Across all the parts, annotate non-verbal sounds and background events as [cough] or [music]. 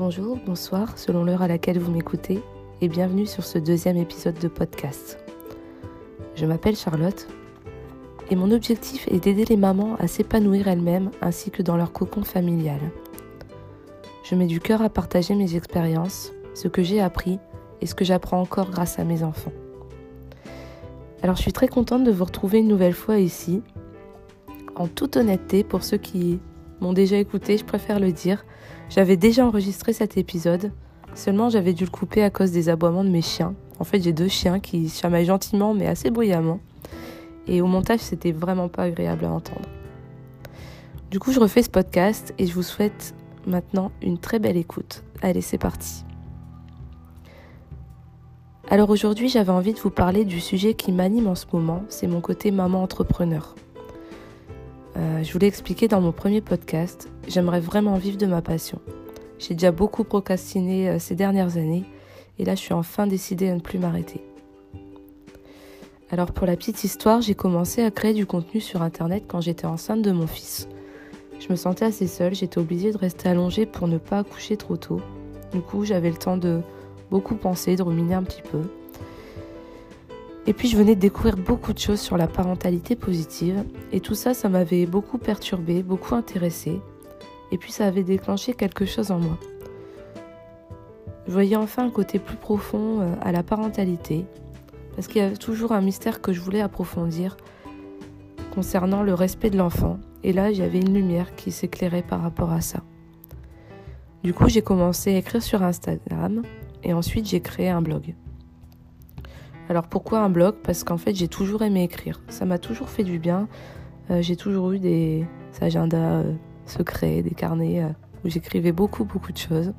Bonjour, bonsoir, selon l'heure à laquelle vous m'écoutez, et bienvenue sur ce deuxième épisode de podcast. Je m'appelle Charlotte, et mon objectif est d'aider les mamans à s'épanouir elles-mêmes ainsi que dans leur cocon familial. Je mets du cœur à partager mes expériences, ce que j'ai appris et ce que j'apprends encore grâce à mes enfants. Alors je suis très contente de vous retrouver une nouvelle fois ici. En toute honnêteté, pour ceux qui m'ont déjà écouté, je préfère le dire, j'avais déjà enregistré cet épisode, seulement j'avais dû le couper à cause des aboiements de mes chiens. En fait, j'ai deux chiens qui chamaillent gentiment mais assez bruyamment. Et au montage, c'était vraiment pas agréable à entendre. Du coup, je refais ce podcast et je vous souhaite maintenant une très belle écoute. Allez, c'est parti. Alors aujourd'hui, j'avais envie de vous parler du sujet qui m'anime en ce moment, c'est mon côté maman entrepreneur. Euh, je vous l'ai expliqué dans mon premier podcast, j'aimerais vraiment vivre de ma passion. J'ai déjà beaucoup procrastiné euh, ces dernières années et là je suis enfin décidée à ne plus m'arrêter. Alors pour la petite histoire, j'ai commencé à créer du contenu sur Internet quand j'étais enceinte de mon fils. Je me sentais assez seule, j'étais obligée de rester allongée pour ne pas accoucher trop tôt. Du coup, j'avais le temps de beaucoup penser, de ruminer un petit peu. Et puis je venais de découvrir beaucoup de choses sur la parentalité positive et tout ça, ça m'avait beaucoup perturbé, beaucoup intéressé. Et puis ça avait déclenché quelque chose en moi. Je voyais enfin un côté plus profond euh, à la parentalité, parce qu'il y a toujours un mystère que je voulais approfondir concernant le respect de l'enfant. Et là, j'avais une lumière qui s'éclairait par rapport à ça. Du coup, j'ai commencé à écrire sur Instagram et ensuite j'ai créé un blog. Alors pourquoi un blog? Parce qu'en fait j'ai toujours aimé écrire. Ça m'a toujours fait du bien. Euh, j'ai toujours eu des agendas euh, secrets, des carnets euh, où j'écrivais beaucoup beaucoup de choses.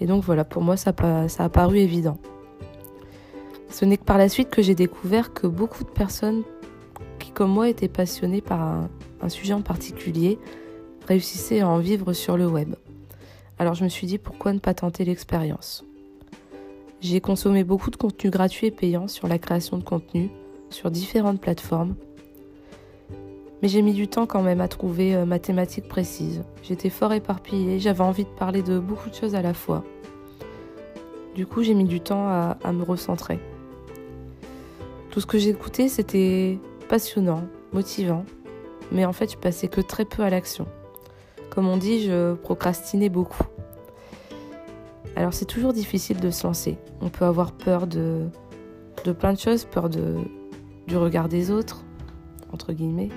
Et donc voilà, pour moi ça, a paru évident. Ce n'est que par la suite que j'ai découvert que beaucoup de personnes qui comme moi étaient passionnées par un sujet en particulier réussissaient à en vivre sur le web. Alors je me suis dit pourquoi ne pas tenter l'expérience? J'ai consommé beaucoup de contenu gratuit et payant sur la création de contenu sur différentes plateformes. Mais j'ai mis du temps quand même à trouver euh, ma thématique précise. J'étais fort éparpillée, j'avais envie de parler de beaucoup de choses à la fois. Du coup, j'ai mis du temps à, à me recentrer. Tout ce que j'écoutais, c'était passionnant, motivant, mais en fait, je passais que très peu à l'action. Comme on dit, je procrastinais beaucoup. Alors c'est toujours difficile de se lancer. On peut avoir peur de, plein de choses, peur du regard des autres, entre guillemets,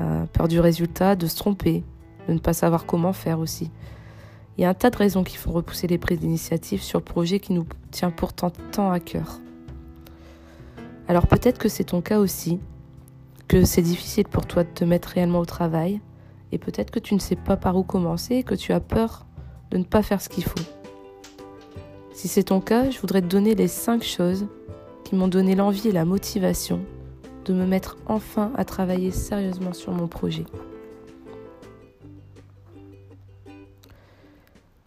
euh, peur du résultat, de se tromper, de ne pas savoir comment faire aussi. Il y a un tas de raisons qui font repousser les prises d'initiative sur le projet qui nous tient pourtant tant à cœur. Alors peut-être que c'est ton cas aussi, que c'est difficile pour toi de te mettre réellement au travail, et peut-être que tu ne sais pas par où commencer que tu as peur de ne pas faire ce qu'il faut. Si c'est ton cas, je voudrais te donner les 5 choses qui m'ont donné l'envie et la motivation de me mettre enfin à travailler sérieusement sur mon projet.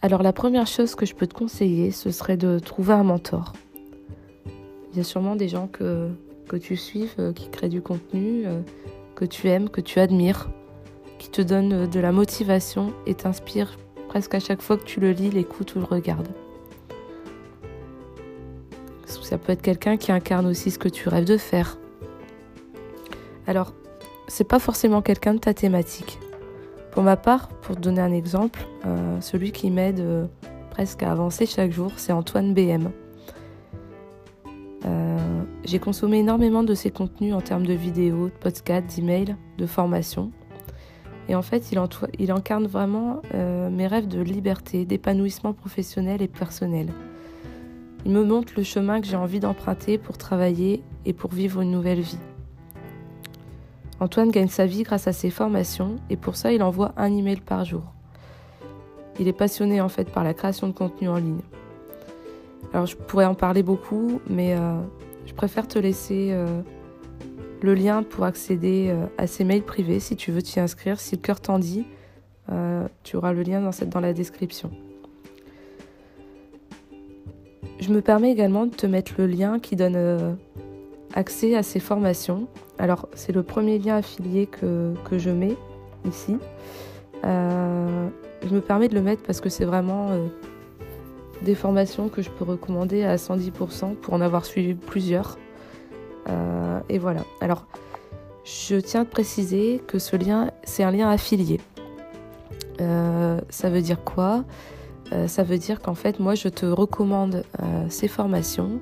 Alors la première chose que je peux te conseiller, ce serait de trouver un mentor. Il y a sûrement des gens que, tu suives, euh, qui créent du contenu, euh, que tu aimes, que tu admires, qui te donnent euh, de la motivation et t'inspirent presque à chaque fois que tu le lis, l'écoutes ou le regardes. Ça peut être quelqu'un qui incarne aussi ce que tu rêves de faire. Alors, c'est pas forcément quelqu'un de ta thématique. Pour ma part, pour te donner un exemple, euh, celui qui m'aide euh, presque à avancer chaque jour, c'est Antoine BM. Euh, j'ai consommé énormément de ses contenus en termes de vidéos, de podcasts, d'emails, de formation. Et en fait, il incarne vraiment mes rêves de liberté, d'épanouissement professionnel et personnel. Il me montre le chemin que j'ai envie d'emprunter pour travailler et pour vivre une nouvelle vie. Antoine gagne sa vie grâce à ses formations et pour ça il envoie un email par jour. Il est passionné en fait par la création de contenu en ligne. Alors je pourrais en parler beaucoup, mais euh, je préfère te laisser euh, le lien pour accéder euh, à ses mails privés si tu veux t'y inscrire. Si le cœur t'en dit, tu auras le lien dans, la description. Je me permets également de te mettre le lien qui donne euh, accès à ces formations. Alors, c'est le premier lien affilié que, je mets ici. je me permets de le mettre parce que c'est vraiment des formations que je peux recommander à 110% pour en avoir suivi plusieurs. et voilà. Alors, je tiens à préciser que ce lien, c'est un lien affilié. Euh, ça veut dire quoi? Euh, Ça veut dire qu'en fait, moi, je te recommande euh, ces formations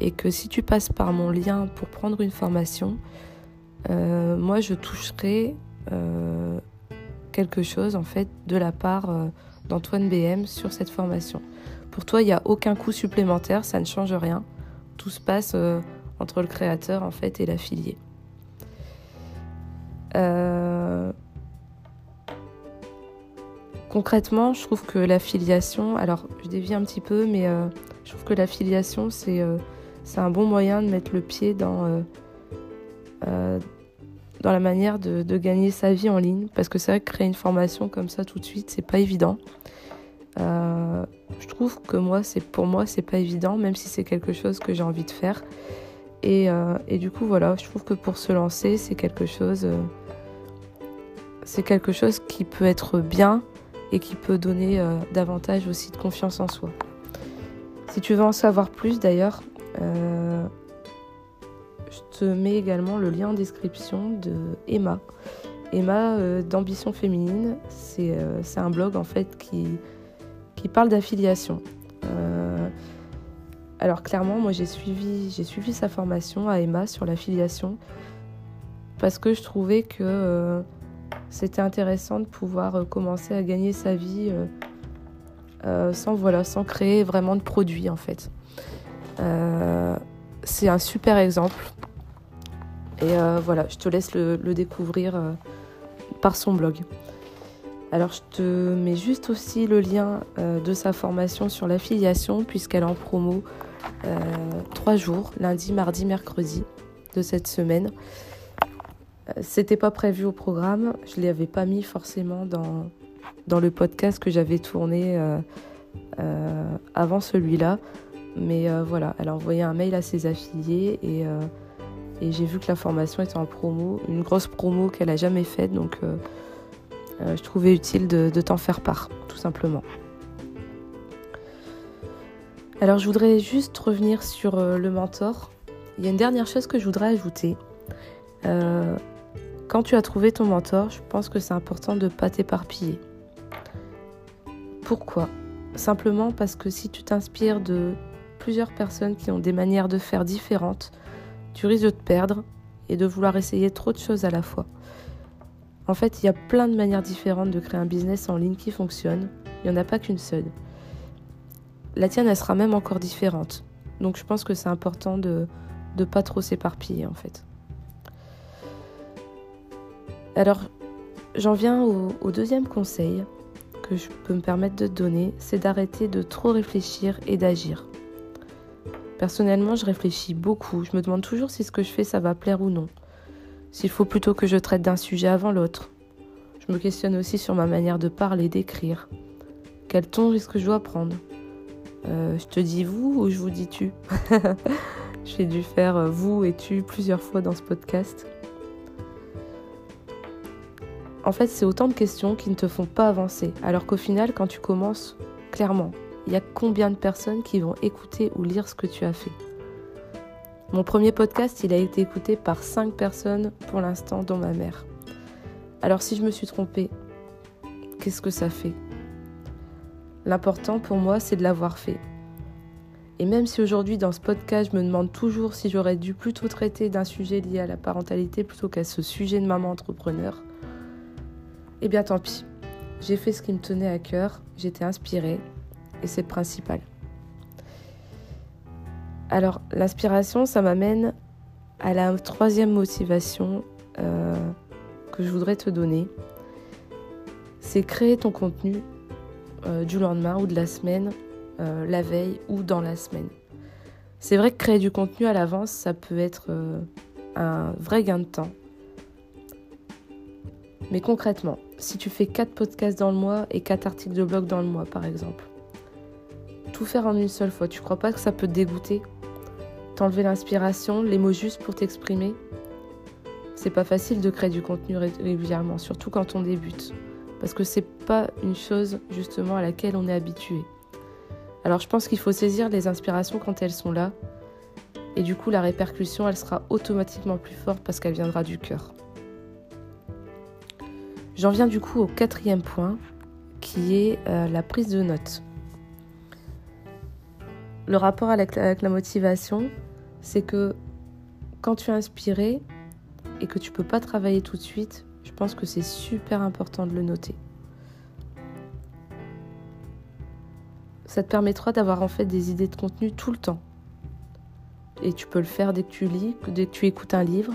et que si tu passes par mon lien pour prendre une formation, moi, je toucherai quelque chose en fait de la part d'Antoine BM sur cette formation. Pour toi, il n'y a aucun coût supplémentaire, ça ne change rien. Tout se passe entre le créateur en fait et l'affilié. Euh, concrètement, je trouve que l'affiliation, alors je dévie un petit peu, mais euh, je trouve que l'affiliation, c'est euh, c'est un bon moyen de mettre le pied dans, dans la manière de, gagner sa vie en ligne. Parce que c'est vrai que créer une formation comme ça tout de suite, c'est pas évident. je trouve que moi, pour moi, c'est pas évident, même si c'est quelque chose que j'ai envie de faire. Et, et, du coup, voilà, je trouve que pour se lancer, c'est quelque chose c'est quelque chose qui peut être bien et qui peut donner euh, davantage aussi de confiance en soi. Si tu veux en savoir plus d'ailleurs, euh, je te mets également le lien en description de Emma. Emma euh, d'Ambition Féminine, c'est un blog en fait qui, qui parle d'affiliation. alors clairement, moi j'ai suivi, j'ai suivi sa formation à Emma sur l'affiliation parce que je trouvais que c'était intéressant de pouvoir euh, commencer à gagner sa vie euh, euh, sans, voilà, sans créer vraiment de produits en fait. c'est un super exemple. Et voilà, je te laisse le, découvrir par son blog. Alors je te mets juste aussi le lien de sa formation sur l'affiliation puisqu'elle est en promo trois jours, lundi, mardi, mercredi de cette semaine. C'était pas prévu au programme, je ne l'avais pas mis forcément dans, dans le podcast que j'avais tourné euh, euh, avant celui-là. Mais euh, voilà, elle a envoyé un mail à ses affiliés et, j'ai vu que la formation était en promo, une grosse promo qu'elle a jamais faite, donc je trouvais utile de, de t'en faire part, tout simplement. Alors je voudrais juste revenir sur le mentor. Il y a une dernière chose que je voudrais ajouter. Quand tu as trouvé ton mentor, je pense que c'est important de ne pas t'éparpiller. Pourquoi? Simplement parce que si tu t'inspires de plusieurs personnes qui ont des manières de faire différentes, tu risques de te perdre et de vouloir essayer trop de choses à la fois. En fait, il y a plein de manières différentes de créer un business en ligne qui fonctionne. Il n'y en a pas qu'une seule. La tienne, elle sera même encore différente. Donc je pense que c'est important de ne pas trop s'éparpiller en fait. Alors, j'en viens au, deuxième conseil que je peux me permettre de te donner, c'est d'arrêter de trop réfléchir et d'agir. Personnellement, je réfléchis beaucoup. Je me demande toujours si ce que je fais, ça va plaire ou non. S'il faut plutôt que je traite d'un sujet avant l'autre. Je me questionne aussi sur ma manière de parler, d'écrire. Quel ton risque que je dois prendre? Euh, Je te dis vous ou je vous dis tu? [laughs] J'ai dû faire vous et tu plusieurs fois dans ce podcast. En fait, c'est autant de questions qui ne te font pas avancer. Alors qu'au final, quand tu commences, clairement, il y a combien de personnes qui vont écouter ou lire ce que tu as fait? Mon premier podcast, il a été écouté par 5 personnes pour l'instant, dont ma mère. Alors si je me suis trompée, qu'est-ce que ça fait? L'important pour moi, c'est de l'avoir fait. Et même si aujourd'hui dans ce podcast, je me demande toujours si j'aurais dû plutôt traiter d'un sujet lié à la parentalité plutôt qu'à ce sujet de maman entrepreneur, eh bien tant pis. J'ai fait ce qui me tenait à cœur, j'étais inspirée et c'est le principal. Alors l'inspiration, ça m'amène à la troisième motivation euh, que je voudrais te donner. C'est créer ton contenu euh, du lendemain ou de la semaine, euh, la veille ou dans la semaine. C'est vrai que créer du contenu à l'avance, ça peut être un vrai gain de temps. Mais concrètement, si tu fais 4 podcasts dans le mois et 4 articles de blog dans le mois, par exemple, tout faire en une seule fois, tu crois pas que ça peut te dégoûter? T'enlever l'inspiration, les mots justes pour t'exprimer? C'est pas facile de créer du contenu régulièrement, surtout quand on débute. parce que c'est pas une chose justement à laquelle on est habitué. Alors je pense qu'il faut saisir les inspirations quand elles sont là, et du coup la répercussion elle sera automatiquement plus forte parce qu'elle viendra du cœur. J'en viens du coup au quatrième point, qui est euh, la prise de notes. Le rapport avec la motivation, c'est que quand tu es inspiré et que tu peux pas travailler tout de suite, je pense que c'est super important de le noter. Ça te permettra d'avoir en fait des idées de contenu tout le temps. Et tu peux le faire dès que tu lis, dès que tu écoutes un livre.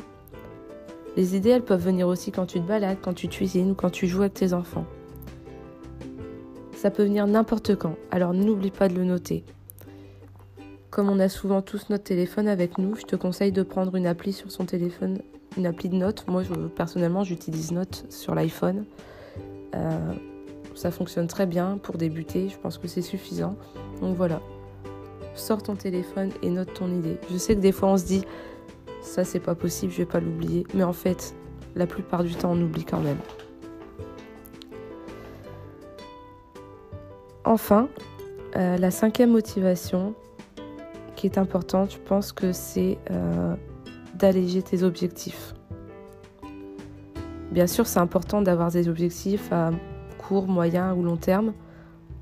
Les idées, elles peuvent venir aussi quand tu te balades, quand tu cuisines ou quand tu joues avec tes enfants. Ça peut venir n'importe quand, alors n'oublie pas de le noter. Comme on a souvent tous notre téléphone avec nous, je te conseille de prendre une appli sur son téléphone une appli de notes. Moi, personnellement, j'utilise Notes sur l'iPhone. Euh, ça fonctionne très bien pour débuter. Je pense que c'est suffisant. Donc voilà. Sors ton téléphone et note ton idée. Je sais que des fois, on se dit ça, c'est pas possible, je vais pas l'oublier. Mais en fait, la plupart du temps, on oublie quand même. Enfin, euh, la cinquième motivation qui est importante, je pense que c'est euh, d'alléger tes objectifs. Bien sûr, c'est important d'avoir des objectifs à court, moyen ou long terme,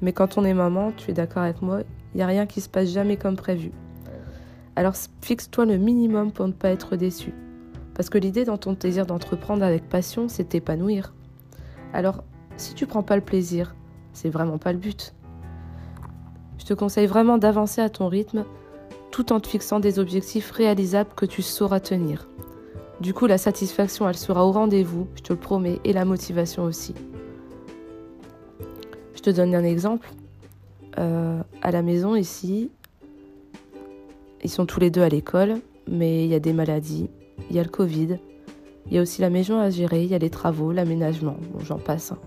mais quand on est maman, tu es d'accord avec moi, il n'y a rien qui se passe jamais comme prévu. Alors fixe-toi le minimum pour ne pas être déçu. Parce que l'idée dans ton désir d'entreprendre avec passion, c'est t'épanouir. Alors, si tu prends pas le plaisir, c'est vraiment pas le but. Je te conseille vraiment d'avancer à ton rythme tout en te fixant des objectifs réalisables que tu sauras tenir. Du coup, la satisfaction, elle sera au rendez-vous, je te le promets, et la motivation aussi. Je te donne un exemple. Euh, à la maison, ici, ils sont tous les deux à l'école, mais il y a des maladies, il y a le Covid, il y a aussi la maison à gérer, il y a les travaux, l'aménagement, bon, j'en passe. Hein.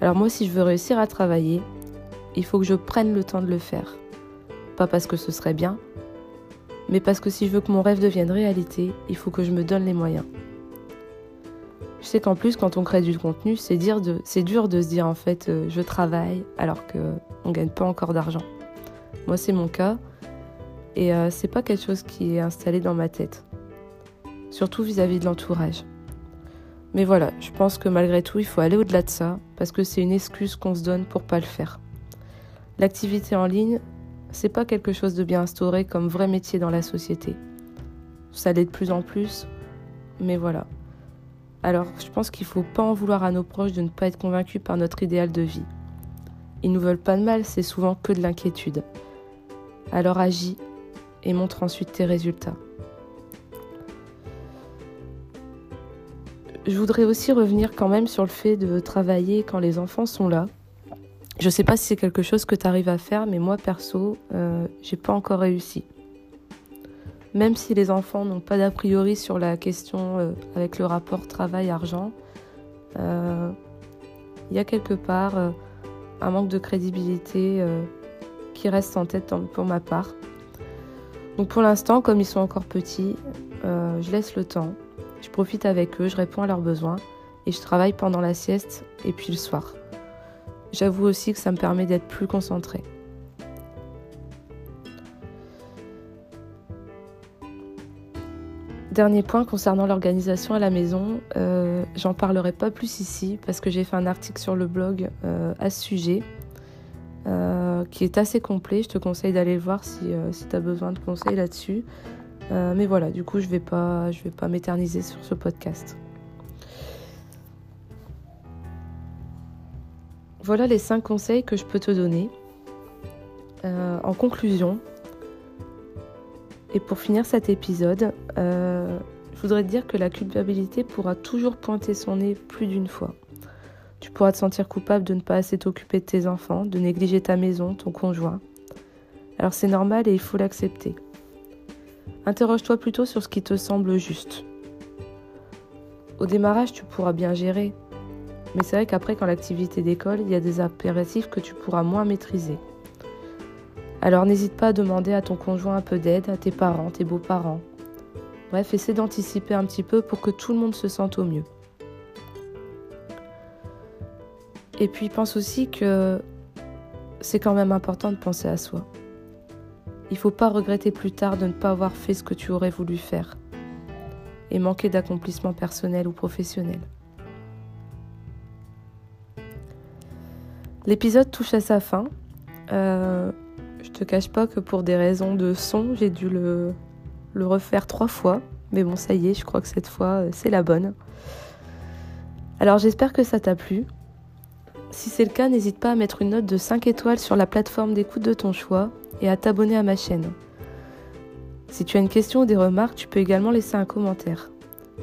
Alors moi, si je veux réussir à travailler, il faut que je prenne le temps de le faire. Pas parce que ce serait bien, mais parce que si je veux que mon rêve devienne réalité, il faut que je me donne les moyens. Je sais qu'en plus, quand on crée du contenu, c'est dur de, se dire en fait, euh, je travaille alors qu'on ne gagne pas encore d'argent. Moi, c'est mon cas, et euh, c'est pas quelque chose qui est installé dans ma tête, surtout vis-à-vis de l'entourage. Mais voilà, je pense que malgré tout, il faut aller au-delà de ça, parce que c'est une excuse qu'on se donne pour pas le faire. L'activité en ligne, c'est pas quelque chose de bien instauré comme vrai métier dans la société. Ça l'est de plus en plus, mais voilà. Alors, je pense qu'il faut pas en vouloir à nos proches de ne pas être convaincus par notre idéal de vie. Ils nous veulent pas de mal, c'est souvent que de l'inquiétude. Alors agis et montre ensuite tes résultats. Je voudrais aussi revenir quand même sur le fait de travailler quand les enfants sont là. Je sais pas si c'est quelque chose que tu arrives à faire, mais moi perso, euh, j'ai pas encore réussi. Même si les enfants n'ont pas d'a priori sur la question euh, avec le rapport travail-argent, il euh, y a quelque part un manque de crédibilité qui reste en tête pour ma part. Donc pour l'instant, comme ils sont encore petits, je laisse le temps, je profite avec eux, je réponds à leurs besoins et je travaille pendant la sieste et puis le soir. J'avoue aussi que ça me permet d'être plus concentrée. Dernier point concernant l'organisation à la maison, euh, j'en parlerai pas plus ici parce que j'ai fait un article sur le blog euh, à ce sujet euh, qui est assez complet. Je te conseille d'aller le voir si, si tu as besoin de conseils là-dessus. mais voilà, du coup, je vais pas, je vais pas m'éterniser sur ce podcast. Voilà les 5 conseils que je peux te donner. Euh, en conclusion, et pour finir cet épisode, euh, je voudrais te dire que la culpabilité pourra toujours pointer son nez plus d'une fois. Tu pourras te sentir coupable de ne pas assez t'occuper de tes enfants, de négliger ta maison, ton conjoint. Alors c'est normal et il faut l'accepter. Interroge-toi plutôt sur ce qui te semble juste. Au démarrage, tu pourras bien gérer, mais c'est vrai qu'après, quand l'activité décolle, il y a des impératifs que tu pourras moins maîtriser. Alors n'hésite pas à demander à ton conjoint un peu d'aide, à tes parents, tes beaux-parents. Bref, essaie d'anticiper un petit peu pour que tout le monde se sente au mieux. Et puis pense aussi que c'est quand même important de penser à soi. Il faut pas regretter plus tard de ne pas avoir fait ce que tu aurais voulu faire et manquer d'accomplissement personnel ou professionnel. L'épisode touche à sa fin. Euh, je te cache pas que pour des raisons de son, j'ai dû le, le refaire trois fois. Mais bon, ça y est, je crois que cette fois, euh, c'est la bonne. Alors j'espère que ça t'a plu. Si c'est le cas, n'hésite pas à mettre une note de 5 étoiles sur la plateforme d'écoute de ton choix et à t'abonner à ma chaîne. Si tu as une question ou des remarques, tu peux également laisser un commentaire.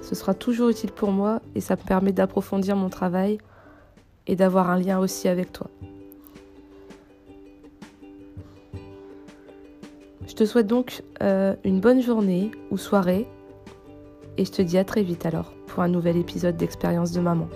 Ce sera toujours utile pour moi et ça me permet d'approfondir mon travail et d'avoir un lien aussi avec toi. Je te souhaite donc euh, une bonne journée ou soirée et je te dis à très vite alors pour un nouvel épisode d'Expérience de maman.